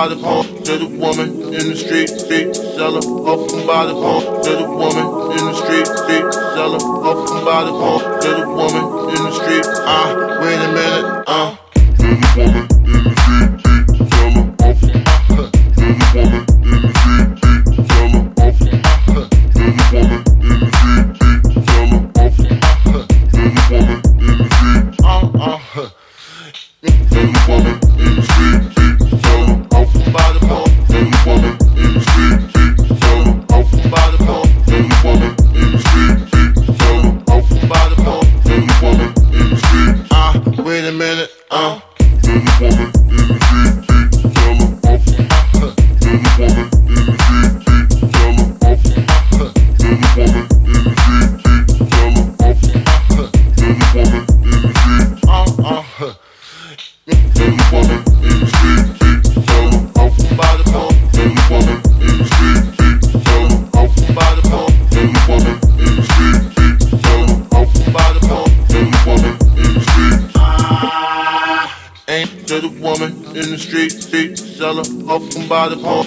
by the home to the woman in the street, street seller. Up by the home to the woman in the street, street seller. Up by the home to the woman in the street. Ah, uh, wait a minute, ah. Uh. To woman the upon